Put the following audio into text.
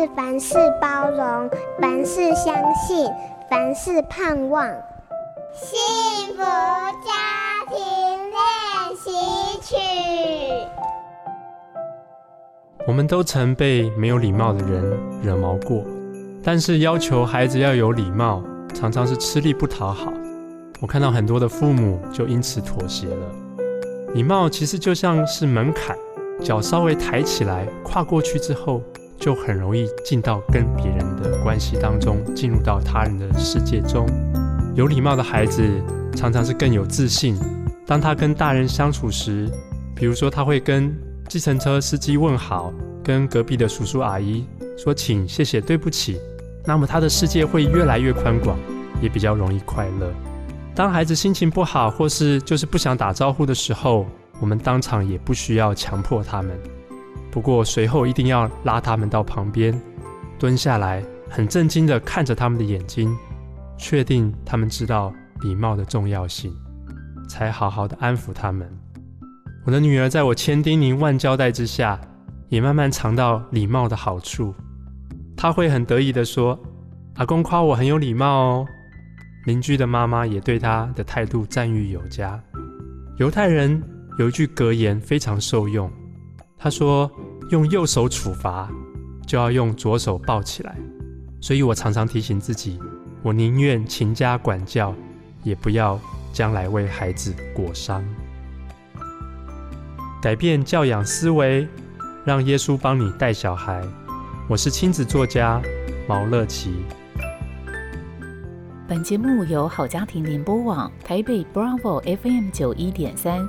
是凡事包容，凡事相信，凡事盼望。幸福家庭练习曲。我们都曾被没有礼貌的人惹毛过，但是要求孩子要有礼貌，常常是吃力不讨好。我看到很多的父母就因此妥协了。礼貌其实就像是门槛，脚稍微抬起来，跨过去之后，就很容易进到跟别人的关系当中，进入到他人的世界中。有礼貌的孩子常常是更有自信。当他跟大人相处时，比如说他会跟计程车司机问好，跟隔壁的叔叔阿姨说请、谢谢、对不起，那么他的世界会越来越宽广，也比较容易快乐。当孩子心情不好，或是就是不想打招呼的时候，我们当场也不需要强迫他们。不过随后一定要拉他们到旁边，蹲下来，很震惊地看着他们的眼睛，确定他们知道礼貌的重要性，才好好的安抚他们。我的女儿在我千叮咛万交代之下，也慢慢尝到礼貌的好处。她会很得意地说：“阿公夸我很有礼貌哦。”邻居的妈妈也对她的态度赞誉有加。犹太人有一句格言非常受用。他说：“用右手处罚，就要用左手抱起来。”所以我常常提醒自己，我宁愿勤加管教，也不要将来为孩子裹伤。改变教养思维，让耶稣帮你带小孩。我是亲子作家毛乐琪。本节目由好家庭联播网台北 Bravo FM 九一点三。